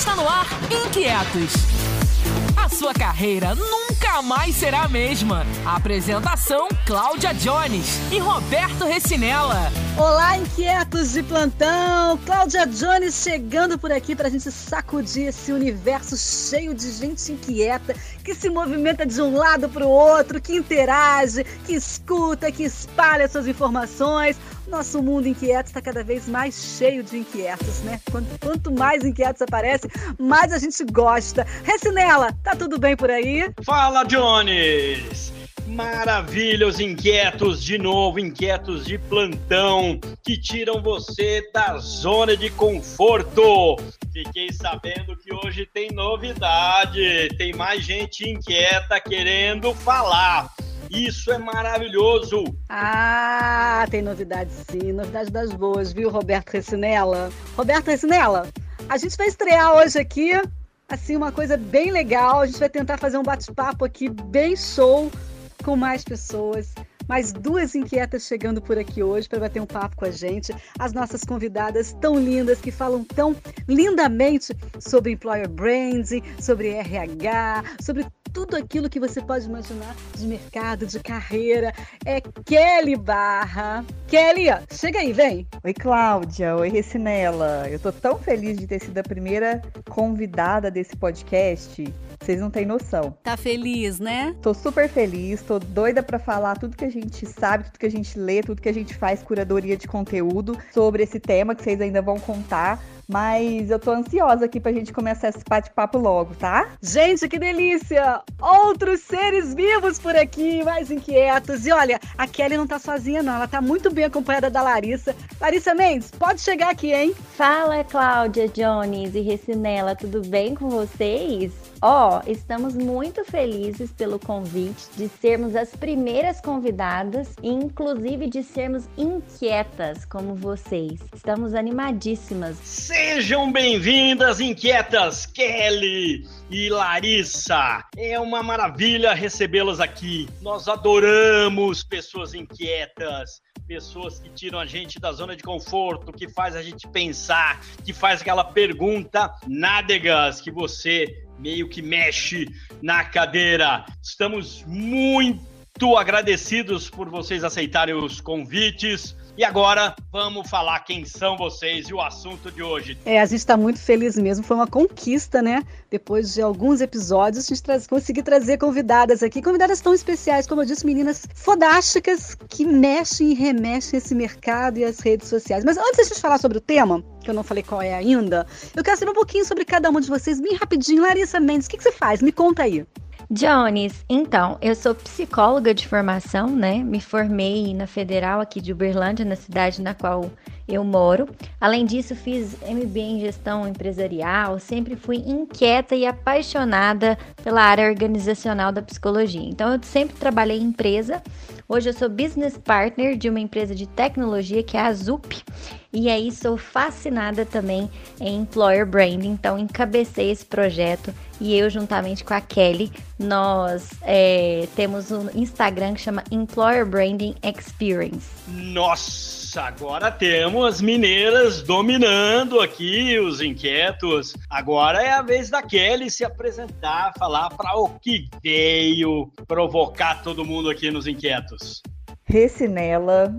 Está no ar Inquietos. A sua carreira nunca mais será a mesma. Apresentação: Cláudia Jones e Roberto Recinella. Olá, inquietos de plantão! Cláudia Jones chegando por aqui para a gente sacudir esse universo cheio de gente inquieta que se movimenta de um lado para o outro, que interage, que escuta, que espalha suas informações. Nosso mundo inquieto está cada vez mais cheio de inquietos, né? Quanto, quanto mais inquietos aparecem, mais a gente gosta. Recinela, tá tudo bem por aí? Fala, Jones! Maravilha, os inquietos de novo, inquietos de plantão, que tiram você da zona de conforto. Fiquei sabendo que hoje tem novidade, tem mais gente inquieta querendo falar. Isso é maravilhoso. Ah, tem novidade sim, novidade das boas, viu, Roberto Recinella? Roberto Recinella, a gente vai estrear hoje aqui, assim, uma coisa bem legal. A gente vai tentar fazer um bate-papo aqui bem show com mais pessoas mais duas inquietas chegando por aqui hoje para bater um papo com a gente. As nossas convidadas tão lindas que falam tão lindamente sobre employer branding, sobre RH, sobre tudo aquilo que você pode imaginar de mercado, de carreira. É Kelly Barra. Kelly, chega aí, vem. Oi, Cláudia. Oi, Recinela. Eu tô tão feliz de ter sido a primeira convidada desse podcast. Vocês não têm noção. Tá feliz, né? Tô super feliz, tô doida para falar tudo que a gente sabe, tudo que a gente lê, tudo que a gente faz curadoria de conteúdo sobre esse tema que vocês ainda vão contar. Mas eu tô ansiosa aqui pra gente começar esse bate-papo logo, tá? Gente, que delícia! Outros seres vivos por aqui, mais inquietos. E olha, a Kelly não tá sozinha, não. Ela tá muito bem acompanhada da Larissa. Larissa Mendes, pode chegar aqui, hein? Fala, Cláudia Jones e Recinela, tudo bem com vocês? Ó, oh, estamos muito felizes pelo convite de sermos as primeiras convidadas e inclusive de sermos inquietas como vocês. Estamos animadíssimas. Sejam bem-vindas, inquietas Kelly e Larissa. É uma maravilha recebê-las aqui. Nós adoramos pessoas inquietas pessoas que tiram a gente da zona de conforto, que faz a gente pensar, que faz aquela pergunta nádegas que você meio que mexe na cadeira. Estamos muito agradecidos por vocês aceitarem os convites. E agora vamos falar quem são vocês e o assunto de hoje. É, a gente está muito feliz mesmo. Foi uma conquista, né? Depois de alguns episódios, a gente tra conseguir trazer convidadas aqui, convidadas tão especiais, como eu disse, meninas fodásticas que mexem e remexem esse mercado e as redes sociais. Mas antes de a gente falar sobre o tema, que eu não falei qual é ainda, eu quero saber um pouquinho sobre cada uma de vocês, bem rapidinho. Larissa Mendes, o que, que você faz? Me conta aí. Jones, então, eu sou psicóloga de formação, né? Me formei na Federal aqui de Uberlândia, na cidade na qual eu moro. Além disso, fiz MBA em gestão empresarial, sempre fui inquieta e apaixonada pela área organizacional da psicologia. Então, eu sempre trabalhei em empresa. Hoje eu sou business partner de uma empresa de tecnologia que é a Zup. E aí sou fascinada também em employer branding, então encabecei esse projeto e eu juntamente com a Kelly, nós é, temos um Instagram que chama Employer Branding Experience. Nossa! agora temos mineiras dominando aqui os inquietos. Agora é a vez da Kelly se apresentar, falar para o que veio provocar todo mundo aqui nos inquietos. Recinela,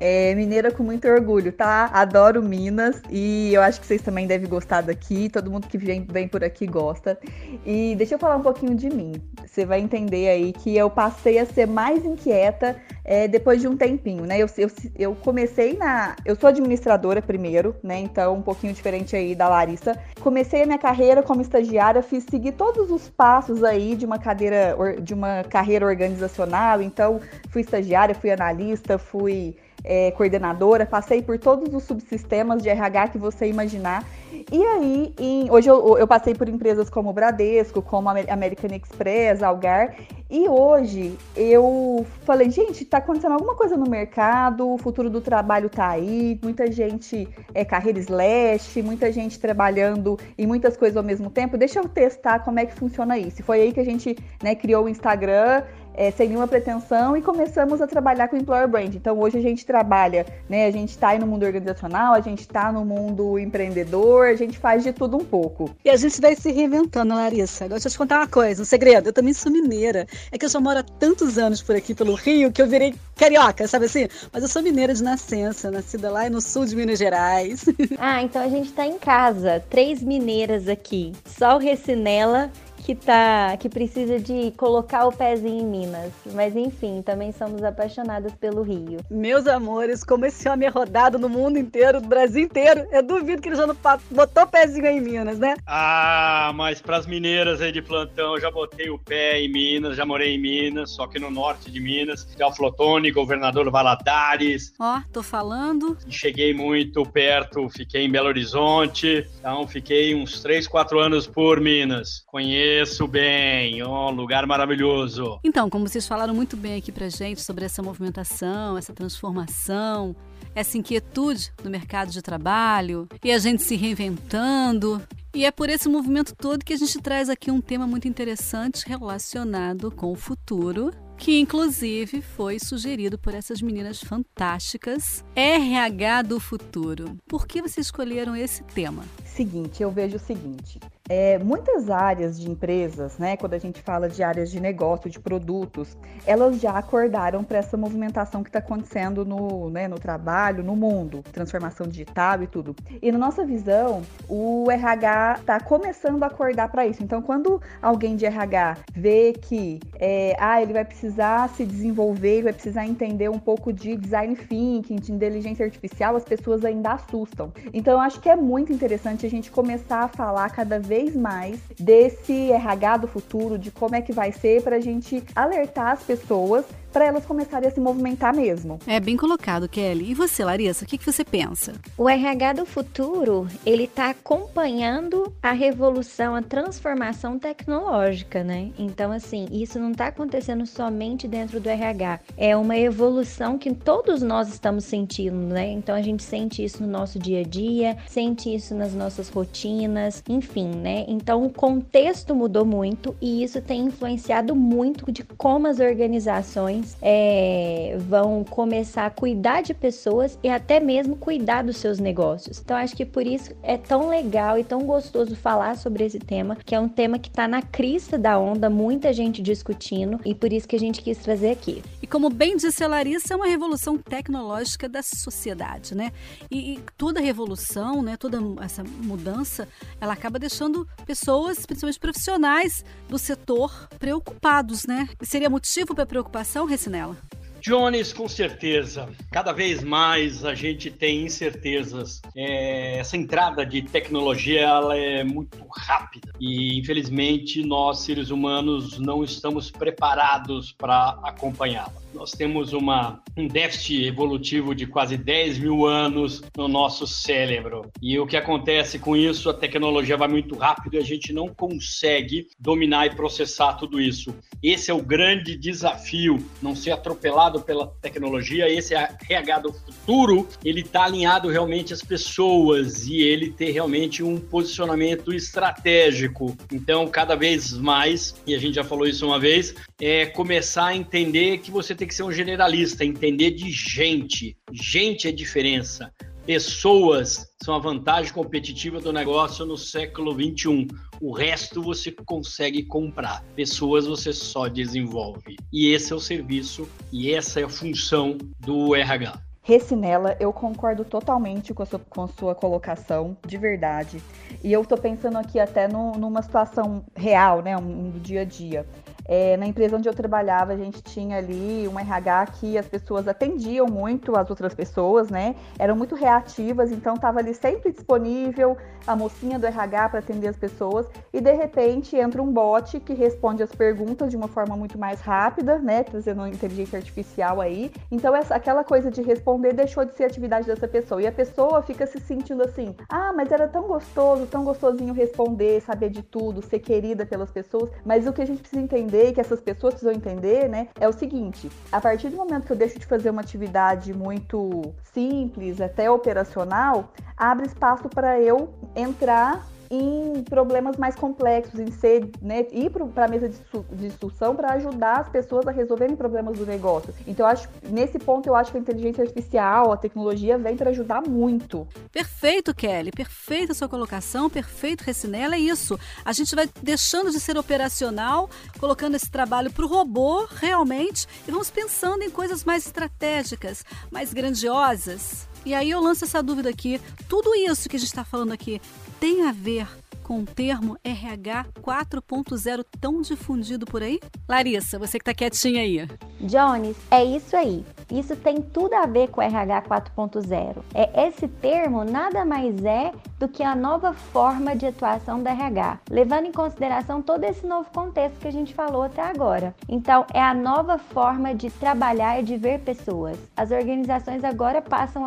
é mineira com muito orgulho, tá? Adoro Minas e eu acho que vocês também devem gostar daqui. Todo mundo que vem, vem por aqui gosta. E deixa eu falar um pouquinho de mim. Você vai entender aí que eu passei a ser mais inquieta é, depois de um tempinho, né? Eu, eu, eu comecei na. Eu sou administradora primeiro, né? Então, um pouquinho diferente aí da Larissa. Comecei a minha carreira como estagiária, fiz seguir todos os passos aí de uma cadeira, de uma carreira organizacional. Então, fui estagiária, fui analista, fui é, coordenadora, passei por todos os subsistemas de RH que você imaginar. E aí, em, hoje eu, eu, passei por empresas como Bradesco, como American Express, Algar, e hoje eu falei, gente, tá acontecendo alguma coisa no mercado, o futuro do trabalho tá aí, muita gente é carreira slash, muita gente trabalhando em muitas coisas ao mesmo tempo. Deixa eu testar como é que funciona isso. E foi aí que a gente né, criou o Instagram é, sem nenhuma pretensão e começamos a trabalhar com employer brand. Então hoje a gente trabalha, né? A gente está aí no mundo organizacional, a gente está no mundo empreendedor, a gente faz de tudo um pouco. E a gente vai se reinventando, Larissa. Agora deixa eu te contar uma coisa, um segredo. Eu também sou mineira. É que eu já moro há tantos anos por aqui pelo Rio que eu virei carioca, sabe assim? Mas eu sou mineira de nascença, nascida lá no sul de Minas Gerais. Ah, então a gente está em casa, três mineiras aqui. Só o Recinela que tá que precisa de colocar o pezinho em Minas. Mas enfim, também somos apaixonadas pelo Rio. Meus amores, como esse homem é rodado no mundo inteiro, no Brasil inteiro, eu duvido que ele já não botou o pezinho em Minas, né? Ah, mas pras mineiras aí de plantão, eu já botei o pé em Minas, já morei em Minas, só que no norte de Minas, Flotone, governador Valadares. Ó, tô falando. Cheguei muito perto, fiquei em Belo Horizonte, então fiquei uns 3, 4 anos por Minas. Conheço Conheço bem, um lugar maravilhoso. Então, como vocês falaram muito bem aqui pra gente sobre essa movimentação, essa transformação, essa inquietude no mercado de trabalho e a gente se reinventando. E é por esse movimento todo que a gente traz aqui um tema muito interessante relacionado com o futuro, que inclusive foi sugerido por essas meninas fantásticas, RH do futuro. Por que vocês escolheram esse tema? Seguinte, eu vejo o seguinte: é, muitas áreas de empresas, né, quando a gente fala de áreas de negócio, de produtos, elas já acordaram para essa movimentação que está acontecendo no, né, no trabalho, no mundo, transformação digital e tudo. E na nossa visão, o RH está começando a acordar para isso. Então, quando alguém de RH vê que é, ah, ele vai precisar se desenvolver, ele vai precisar entender um pouco de design thinking, de inteligência artificial, as pessoas ainda assustam. Então, eu acho que é muito interessante a gente começar a falar cada vez vez mais desse RH do futuro, de como é que vai ser, para a gente alertar as pessoas para elas começarem a se movimentar mesmo. É bem colocado, Kelly. E você, Larissa, o que, que você pensa? O RH do futuro, ele está acompanhando a revolução, a transformação tecnológica, né? Então, assim, isso não está acontecendo somente dentro do RH. É uma evolução que todos nós estamos sentindo, né? Então, a gente sente isso no nosso dia a dia, sente isso nas nossas rotinas, enfim, né? Então, o contexto mudou muito e isso tem influenciado muito de como as organizações é, vão começar a cuidar de pessoas e até mesmo cuidar dos seus negócios. Então, acho que por isso é tão legal e tão gostoso falar sobre esse tema, que é um tema que está na crista da onda, muita gente discutindo e por isso que a gente quis trazer aqui. E como bem disse a Larissa, é uma revolução tecnológica da sociedade, né? E, e toda revolução, né, toda essa mudança, ela acaba deixando pessoas, principalmente profissionais do setor, preocupados, né? E seria motivo para preocupação, Recinela? Jones, com certeza. Cada vez mais a gente tem incertezas. É, essa entrada de tecnologia ela é muito rápida e, infelizmente, nós, seres humanos, não estamos preparados para acompanhá-la. Nós temos uma, um déficit evolutivo de quase 10 mil anos no nosso cérebro. E o que acontece com isso? A tecnologia vai muito rápido e a gente não consegue dominar e processar tudo isso. Esse é o grande desafio, não ser atropelado pela tecnologia. Esse é RH do futuro, ele está alinhado realmente às pessoas e ele ter realmente um posicionamento estratégico. Então, cada vez mais, e a gente já falou isso uma vez, é começar a entender que você tem que ser um generalista, entender de gente. Gente é diferença. Pessoas são a vantagem competitiva do negócio no século 21. O resto você consegue comprar. Pessoas você só desenvolve. E esse é o serviço e essa é a função do RH. Recinela, eu concordo totalmente com a sua, com a sua colocação, de verdade. E eu tô pensando aqui até no, numa situação real, né, um do dia a dia. É, na empresa onde eu trabalhava, a gente tinha ali um RH que as pessoas atendiam muito as outras pessoas, né? Eram muito reativas, então estava ali sempre disponível a mocinha do RH para atender as pessoas. E de repente entra um bot que responde as perguntas de uma forma muito mais rápida, né? Trazendo inteligência artificial aí. Então essa, aquela coisa de responder deixou de ser atividade dessa pessoa. E a pessoa fica se sentindo assim: ah, mas era tão gostoso, tão gostosinho responder, saber de tudo, ser querida pelas pessoas. Mas o que a gente precisa entender entender, que essas pessoas precisam entender, né, é o seguinte: a partir do momento que eu deixo de fazer uma atividade muito simples, até operacional, abre espaço para eu entrar em problemas mais complexos, em ser, né, ir para a mesa de discussão para ajudar as pessoas a resolverem problemas do negócio. Então, acho nesse ponto eu acho que a inteligência artificial, a tecnologia vem para ajudar muito. Perfeito, Kelly. Perfeita sua colocação, perfeito, Recinela. É isso. A gente vai deixando de ser operacional, colocando esse trabalho para o robô realmente e vamos pensando em coisas mais estratégicas, mais grandiosas. E aí eu lanço essa dúvida aqui: tudo isso que a gente está falando aqui tem a ver com o termo RH 4.0 tão difundido por aí? Larissa, você que está quietinha aí. Jones, é isso aí. Isso tem tudo a ver com RH 4.0. É esse termo nada mais é do que a nova forma de atuação da RH, levando em consideração todo esse novo contexto que a gente falou até agora. Então, é a nova forma de trabalhar e de ver pessoas. As organizações agora passam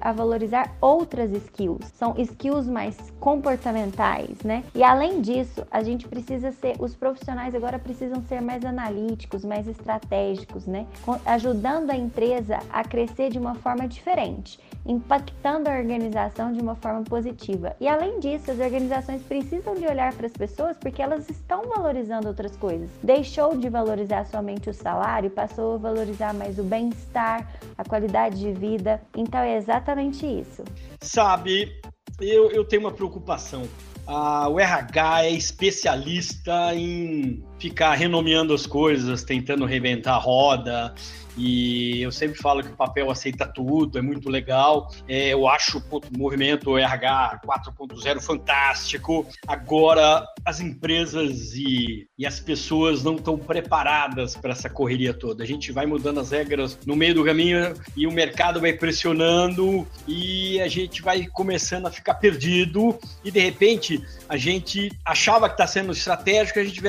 a valorizar outras skills. São skills mais comportamentais, né? E além disso, a gente precisa ser, os profissionais agora precisam ser mais analíticos, mais estratégicos, né? Ajudando a empresa a crescer de uma forma diferente, impactando a organização de uma forma positiva. E além disso, as organizações precisam de olhar para as pessoas porque elas estão valorizando outras coisas. Deixou de valorizar somente o salário, passou a valorizar mais o bem-estar, a qualidade de vida. Então é exatamente isso. Sabe, eu, eu tenho uma preocupação. Ah, o RH é especialista em ficar renomeando as coisas, tentando reventar a roda, e eu sempre falo que o papel aceita tudo, é muito legal. É, eu acho o movimento RH 4.0 fantástico. Agora, as empresas e, e as pessoas não estão preparadas para essa correria toda. A gente vai mudando as regras no meio do caminho e o mercado vai pressionando e a gente vai começando a ficar perdido e de repente a gente achava que está sendo estratégico, a gente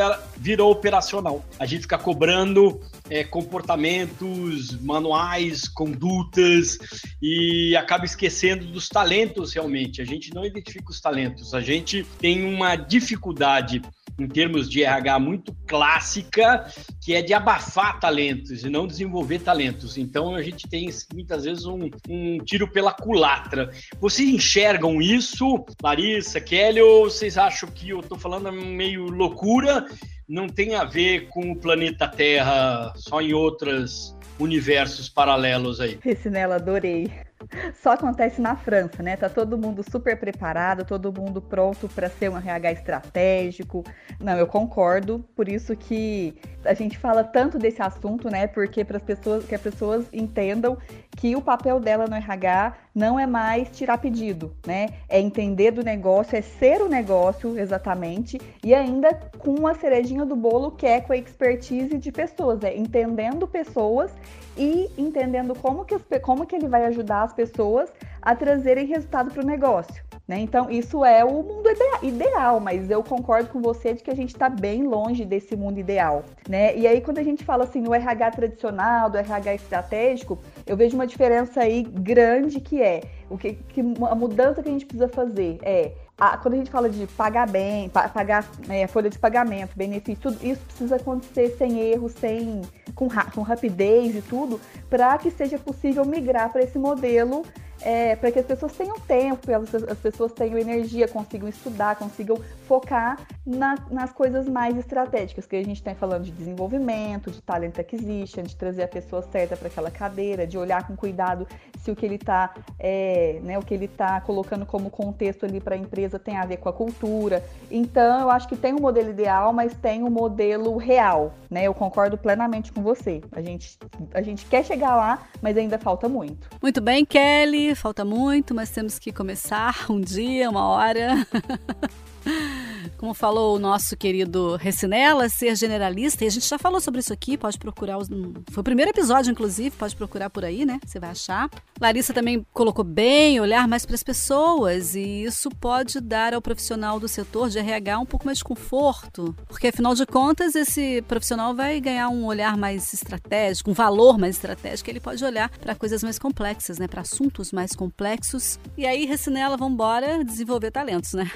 operacional. A gente fica cobrando é, comportamentos manuais, condutas e acaba esquecendo dos talentos realmente. A gente não identifica os talentos, a gente tem uma dificuldade em termos de RH muito clássica, que é de abafar talentos e não desenvolver talentos. Então a gente tem muitas vezes um, um tiro pela culatra. Vocês enxergam isso, Larissa, Kelly, ou vocês acham que eu estou falando meio loucura? Não tem a ver com o planeta Terra, só em outros universos paralelos aí. Recinela, adorei. Só acontece na França, né? Tá todo mundo super preparado, todo mundo pronto para ser um RH estratégico. Não, eu concordo, por isso que a gente fala tanto desse assunto, né? Porque para as pessoas que as pessoas entendam que o papel dela no RH não é mais tirar pedido, né? É entender do negócio, é ser o negócio exatamente, e ainda com uma cerejinha do bolo que é com a expertise de pessoas, é entendendo pessoas e entendendo como que, como que ele vai ajudar as pessoas a trazerem resultado para o negócio. Né? Então, isso é o mundo ideal, mas eu concordo com você de que a gente está bem longe desse mundo ideal. Né? E aí, quando a gente fala assim no RH tradicional, do RH estratégico, eu vejo uma diferença aí grande que é o que, que a mudança que a gente precisa fazer é quando a gente fala de pagar bem, pagar é, folha de pagamento, benefício, tudo isso precisa acontecer sem erro, sem com, com rapidez e tudo, para que seja possível migrar para esse modelo é, para que as pessoas tenham tempo, as pessoas tenham energia, consigam estudar, consigam focar na, nas coisas mais estratégicas, que a gente está falando de desenvolvimento, de talent acquisition, de trazer a pessoa certa para aquela cadeira, de olhar com cuidado se o que ele está é, né, o que ele está colocando como contexto ali para a empresa tem a ver com a cultura. Então, eu acho que tem um modelo ideal, mas tem um modelo real, né? Eu concordo plenamente com você. A gente, a gente quer chegar lá, mas ainda falta muito. Muito bem, Kelly falta muito, mas temos que começar um dia, uma hora. Como falou o nosso querido Recinella, ser generalista, e a gente já falou sobre isso aqui, pode procurar. Os, foi o primeiro episódio, inclusive, pode procurar por aí, né? Você vai achar. Larissa também colocou bem, olhar mais para as pessoas, e isso pode dar ao profissional do setor de RH um pouco mais de conforto, porque afinal de contas, esse profissional vai ganhar um olhar mais estratégico, um valor mais estratégico, ele pode olhar para coisas mais complexas, né? Para assuntos mais complexos. E aí, Recinella, vamos embora desenvolver talentos, né?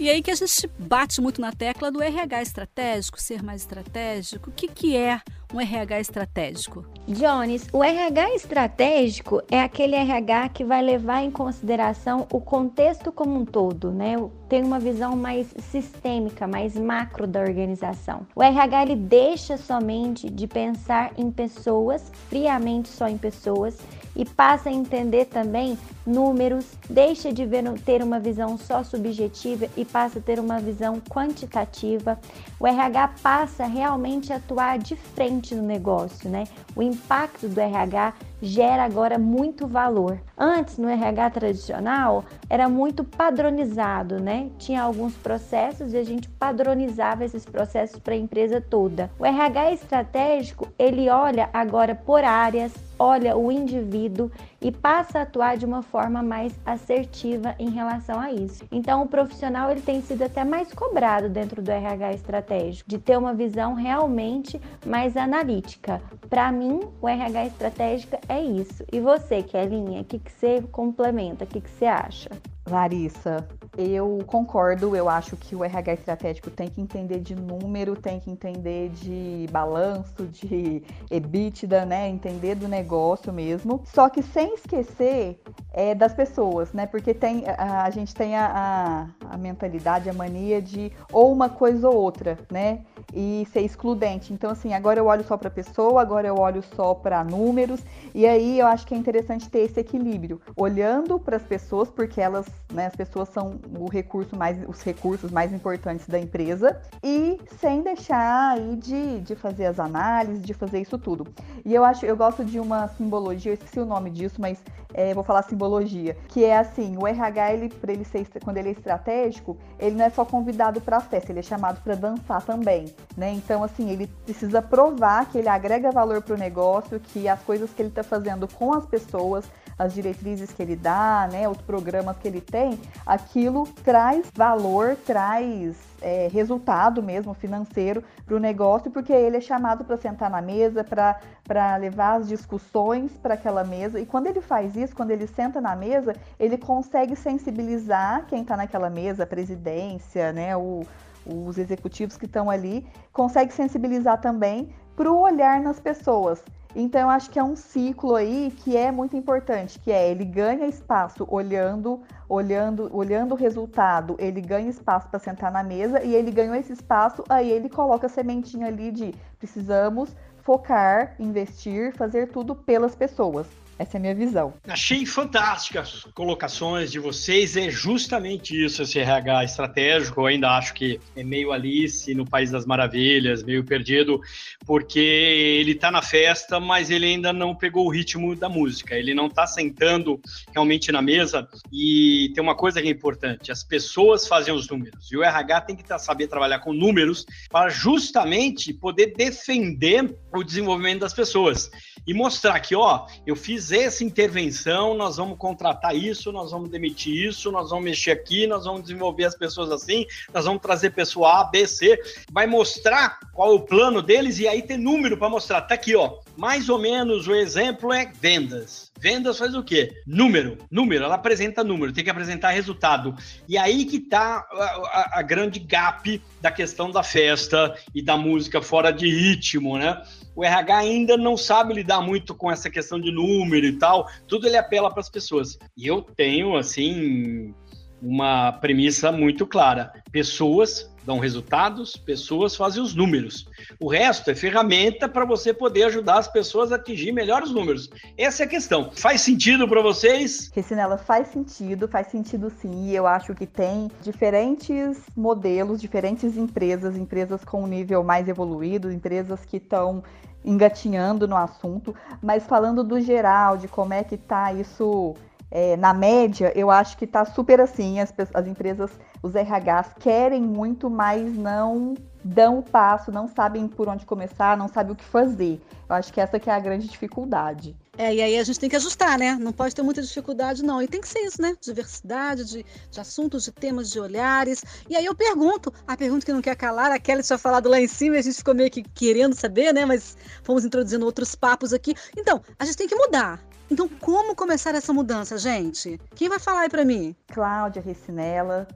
E aí que a gente bate muito na tecla do RH estratégico, ser mais estratégico. O que, que é um RH estratégico? Jones, o RH estratégico é aquele RH que vai levar em consideração o contexto como um todo, né? Tem uma visão mais sistêmica, mais macro da organização. O RH ele deixa somente de pensar em pessoas, friamente só em pessoas, e passa a entender também números, deixa de ver, ter uma visão só subjetiva e passa a ter uma visão quantitativa. O RH passa realmente a atuar de frente no negócio, né? O impacto do RH gera agora muito valor. Antes, no RH tradicional, era muito padronizado, né? Tinha alguns processos e a gente padronizava esses processos para a empresa toda. O RH estratégico, ele olha agora por áreas, olha o indivíduo e passa a atuar de uma forma mais assertiva em relação a isso. Então, o profissional ele tem sido até mais cobrado dentro do RH estratégico, de ter uma visão realmente mais analítica. Para mim, o RH estratégico é isso. E você, Kelinha, o que, que você complementa? O que, que você acha? Larissa, eu concordo, eu acho que o RH estratégico tem que entender de número, tem que entender de balanço, de EBITDA, né? Entender do negócio mesmo. Só que sem esquecer é, das pessoas, né? Porque tem, a, a gente tem a, a, a mentalidade, a mania de ou uma coisa ou outra, né? E ser excludente. Então, assim, agora eu olho só para pessoa, agora eu olho só para números. E aí eu acho que é interessante ter esse equilíbrio, olhando para as pessoas, porque elas né? As pessoas são o recurso mais, os recursos mais importantes da empresa e sem deixar aí de, de fazer as análises, de fazer isso tudo. E eu acho, eu gosto de uma simbologia, eu esqueci o nome disso, mas é, vou falar simbologia, que é assim, o RH, ele, ele ser, quando ele é estratégico, ele não é só convidado para a festa, ele é chamado para dançar também, né? Então, assim, ele precisa provar que ele agrega valor para o negócio, que as coisas que ele está fazendo com as pessoas, as diretrizes que ele dá, né, os programas que ele tem, aquilo traz valor, traz é, resultado mesmo financeiro para o negócio, porque ele é chamado para sentar na mesa, para levar as discussões para aquela mesa. E quando ele faz isso, quando ele senta na mesa, ele consegue sensibilizar quem está naquela mesa, a presidência, né, o, os executivos que estão ali, consegue sensibilizar também para o olhar nas pessoas. Então, eu acho que é um ciclo aí que é muito importante, que é ele ganha espaço olhando, olhando, olhando o resultado, ele ganha espaço para sentar na mesa e ele ganhou esse espaço, aí ele coloca a sementinha ali de precisamos focar, investir, fazer tudo pelas pessoas. Essa é a minha visão. Achei fantásticas as colocações de vocês. É justamente isso, esse RH estratégico. Eu ainda acho que é meio Alice no País das Maravilhas, meio perdido, porque ele está na festa, mas ele ainda não pegou o ritmo da música. Ele não está sentando realmente na mesa. E tem uma coisa que é importante: as pessoas fazem os números. E o RH tem que tá, saber trabalhar com números para justamente poder defender o desenvolvimento das pessoas e mostrar que, ó, eu fiz essa intervenção, nós vamos contratar isso, nós vamos demitir isso, nós vamos mexer aqui, nós vamos desenvolver as pessoas assim, nós vamos trazer pessoa A, B, C, vai mostrar qual é o plano deles e aí tem número para mostrar. Tá aqui, ó. Mais ou menos o exemplo é vendas. Vendas faz o quê? Número. Número, ela apresenta número, tem que apresentar resultado. E aí que tá a, a, a grande gap da questão da festa e da música fora de ritmo, né? o RH ainda não sabe lidar muito com essa questão de número e tal, tudo ele apela para as pessoas. E eu tenho, assim, uma premissa muito clara: pessoas dão resultados, pessoas fazem os números. O resto é ferramenta para você poder ajudar as pessoas a atingir melhores números. Essa é a questão. Faz sentido para vocês? Recinela, faz sentido, faz sentido sim. Eu acho que tem diferentes modelos, diferentes empresas, empresas com um nível mais evoluído, empresas que estão engatinhando no assunto, mas falando do geral, de como é que tá isso é, na média, eu acho que está super assim. As, as empresas, os RHs querem muito, mas não dão o passo, não sabem por onde começar, não sabem o que fazer. Eu acho que essa que é a grande dificuldade. É, e aí a gente tem que ajustar, né? Não pode ter muita dificuldade, não. E tem que ser isso, né? Diversidade de, de assuntos, de temas, de olhares. E aí eu pergunto, a pergunta que não quer calar, a Kelly tinha falado lá em cima a gente ficou meio que querendo saber, né? Mas fomos introduzindo outros papos aqui. Então, a gente tem que mudar. Então, como começar essa mudança, gente? Quem vai falar aí para mim? Cláudia Recinella,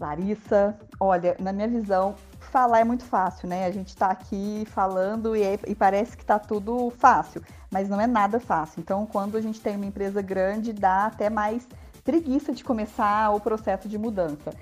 Larissa. Olha, na minha visão, falar é muito fácil, né? A gente está aqui falando e, é, e parece que está tudo fácil, mas não é nada fácil. Então, quando a gente tem uma empresa grande, dá até mais preguiça de começar o processo de mudança.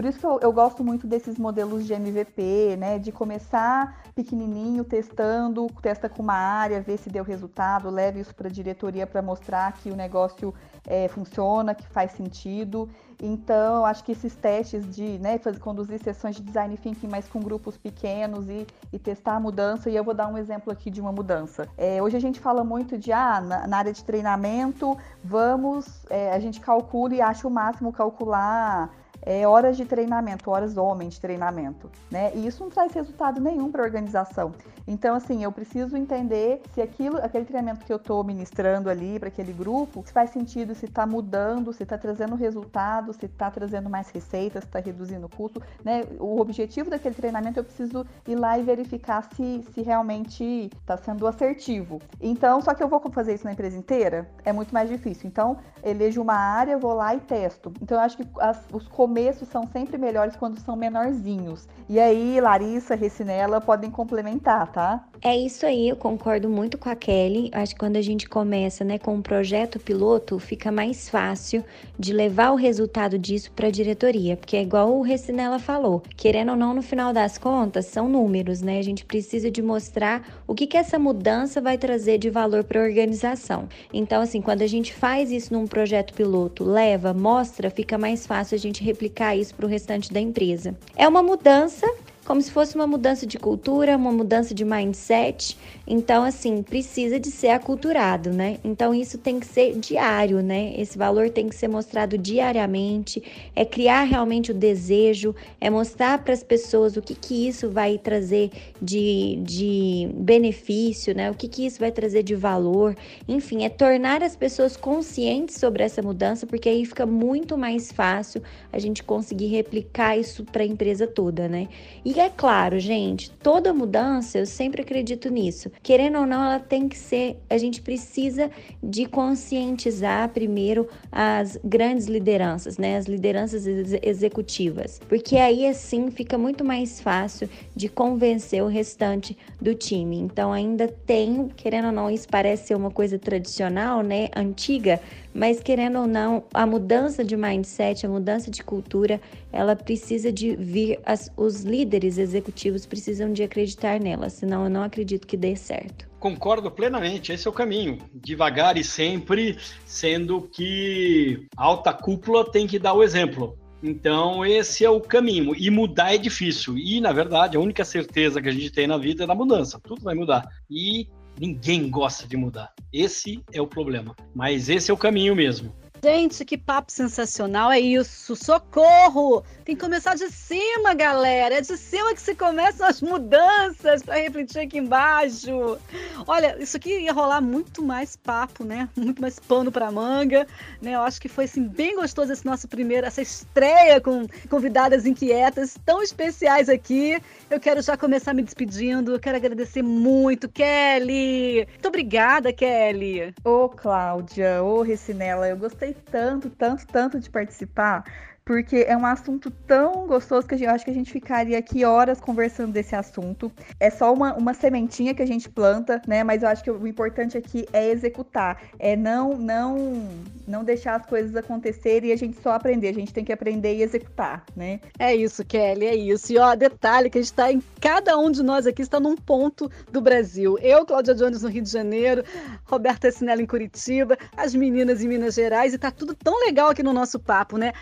Por isso que eu, eu, gosto muito desses modelos de MVP, né? De começar pequenininho, testando, testa com uma área, vê se deu resultado, leva isso para a diretoria para mostrar que o negócio é, funciona, que faz sentido. Então, acho que esses testes de né, fazer, conduzir sessões de design thinking, mas com grupos pequenos e, e testar a mudança, e eu vou dar um exemplo aqui de uma mudança. É, hoje a gente fala muito de, ah, na, na área de treinamento, vamos, é, a gente calcula e acha o máximo calcular é, horas de treinamento, horas homem de treinamento, né? E isso não traz resultado nenhum para a organização. Então, assim, eu preciso entender se aquilo, aquele treinamento que eu estou ministrando ali para aquele grupo, se faz sentido, se está mudando, se está trazendo resultado, se está trazendo mais receitas, se está reduzindo o custo, né? O objetivo daquele treinamento eu preciso ir lá e verificar se, se realmente está sendo assertivo. Então, só que eu vou fazer isso na empresa inteira, é muito mais difícil. Então, elejo uma área, vou lá e testo. Então, eu acho que as, os começos são sempre melhores quando são menorzinhos. E aí, Larissa, Recinela podem complementar, tá? É isso aí, eu concordo muito com a Kelly. Acho que quando a gente começa, né, com um projeto piloto, fica mais fácil de levar o resultado disso para a diretoria, porque é igual o Recinela falou, querendo ou não, no final das contas, são números, né? A gente precisa de mostrar o que que essa mudança vai trazer de valor para a organização. Então, assim, quando a gente faz isso num projeto piloto, leva, mostra, fica mais fácil a gente replicar isso para o restante da empresa. É uma mudança como se fosse uma mudança de cultura, uma mudança de mindset. Então, assim, precisa de ser aculturado, né? Então, isso tem que ser diário, né? Esse valor tem que ser mostrado diariamente, é criar realmente o desejo, é mostrar para as pessoas o que, que isso vai trazer de, de benefício, né? O que, que isso vai trazer de valor. Enfim, é tornar as pessoas conscientes sobre essa mudança, porque aí fica muito mais fácil a gente conseguir replicar isso para a empresa toda, né? E é claro, gente, toda mudança, eu sempre acredito nisso. Querendo ou não, ela tem que ser, a gente precisa de conscientizar primeiro as grandes lideranças, né? As lideranças ex executivas, porque aí assim fica muito mais fácil de convencer o restante do time. Então ainda tem, querendo ou não, isso parece ser uma coisa tradicional, né, antiga, mas querendo ou não, a mudança de mindset, a mudança de cultura, ela precisa de vir, as, os líderes executivos precisam de acreditar nela, senão eu não acredito que dê certo. Concordo plenamente, esse é o caminho. Devagar e sempre, sendo que alta cúpula tem que dar o exemplo. Então, esse é o caminho. E mudar é difícil. E, na verdade, a única certeza que a gente tem na vida é na mudança. Tudo vai mudar. E Ninguém gosta de mudar. Esse é o problema. Mas esse é o caminho mesmo. Gente, que papo sensacional é isso. Socorro! Tem que começar de cima, galera. É de cima que se começam as mudanças para refletir aqui embaixo. Olha, isso aqui ia rolar muito mais papo, né? Muito mais pano para manga, né? Eu acho que foi assim bem gostoso esse nosso primeiro, essa estreia com convidadas inquietas tão especiais aqui. Eu quero já começar me despedindo. Eu quero agradecer muito, Kelly. Muito obrigada, Kelly. Ô, Cláudia, ô, Recinela, eu gostei gostei tanto, tanto, tanto de participar porque é um assunto tão gostoso que eu acho que a gente ficaria aqui horas conversando desse assunto. É só uma, uma sementinha que a gente planta, né? Mas eu acho que o importante aqui é executar, é não não não deixar as coisas acontecerem e a gente só aprender. A gente tem que aprender e executar, né? É isso, Kelly, é isso. E ó, detalhe que a gente está em cada um de nós aqui está num ponto do Brasil. Eu, Cláudia Jones no Rio de Janeiro, Roberta Sinella em Curitiba, as meninas em Minas Gerais e tá tudo tão legal aqui no nosso papo, né?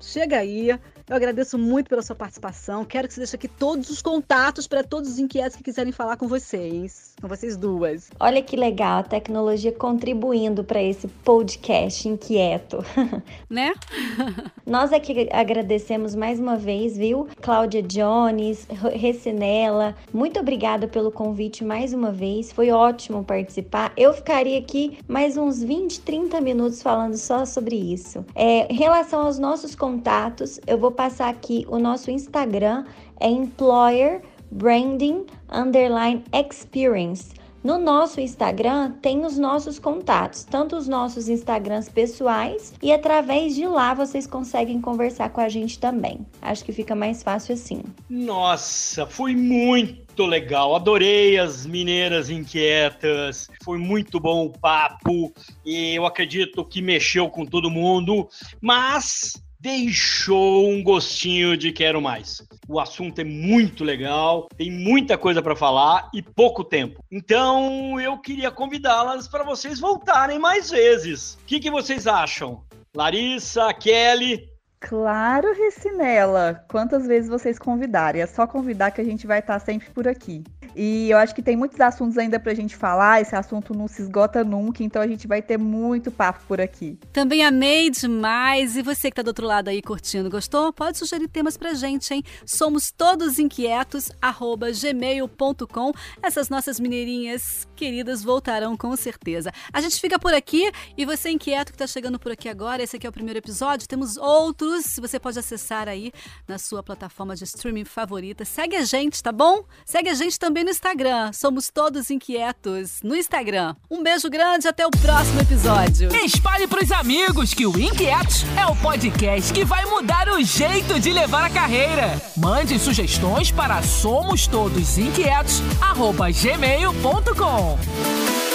Chega aí. Eu agradeço muito pela sua participação. Quero que você deixe aqui todos os contatos para todos os inquietos que quiserem falar com vocês com vocês duas. Olha que legal, a tecnologia contribuindo para esse podcast inquieto. Né? Nós aqui agradecemos mais uma vez, viu? Cláudia Jones, Recinela, muito obrigada pelo convite mais uma vez. Foi ótimo participar. Eu ficaria aqui mais uns 20, 30 minutos falando só sobre isso. É, em relação aos nossos contatos, eu vou passar aqui o nosso Instagram, é employer branding underline experience. No nosso Instagram tem os nossos contatos, tanto os nossos Instagrams pessoais e através de lá vocês conseguem conversar com a gente também. Acho que fica mais fácil assim. Nossa, foi muito legal. Adorei as mineiras inquietas. Foi muito bom o papo e eu acredito que mexeu com todo mundo, mas deixou um gostinho de quero mais. O assunto é muito legal, tem muita coisa para falar e pouco tempo. Então eu queria convidá-las para vocês voltarem mais vezes. O que, que vocês acham? Larissa, Kelly, Claro, Recinela. Quantas vezes vocês convidarem? É só convidar que a gente vai estar sempre por aqui. E eu acho que tem muitos assuntos ainda pra gente falar, esse assunto não se esgota nunca, então a gente vai ter muito papo por aqui. Também amei demais. E você que tá do outro lado aí curtindo, gostou? Pode sugerir temas pra gente, hein? Somos todos inquietos, gmail.com. Essas nossas mineirinhas queridas voltarão com certeza. A gente fica por aqui e você inquieto que tá chegando por aqui agora, esse aqui é o primeiro episódio, temos outros, você pode acessar aí na sua plataforma de streaming favorita. Segue a gente, tá bom? Segue a gente também no Instagram. Somos todos inquietos no Instagram. Um beijo grande, até o próximo episódio. Espalhe pros amigos que o Inquietos é o podcast que vai mudar o jeito de levar a carreira. Mande sugestões para somos todos inquietos@gmail.com.